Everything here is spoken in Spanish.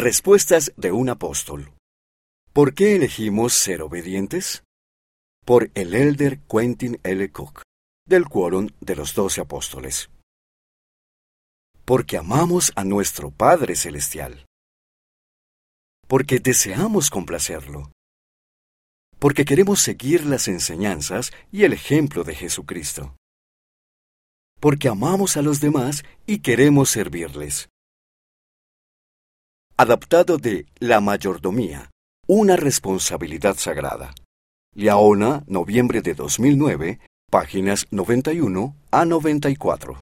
Respuestas de un apóstol. ¿Por qué elegimos ser obedientes? Por el elder Quentin L. Cook, del Quórum de los Doce Apóstoles. Porque amamos a nuestro Padre Celestial. Porque deseamos complacerlo. Porque queremos seguir las enseñanzas y el ejemplo de Jesucristo. Porque amamos a los demás y queremos servirles adaptado de La mayordomía, una responsabilidad sagrada. Liaona, noviembre de 2009, páginas 91 a 94.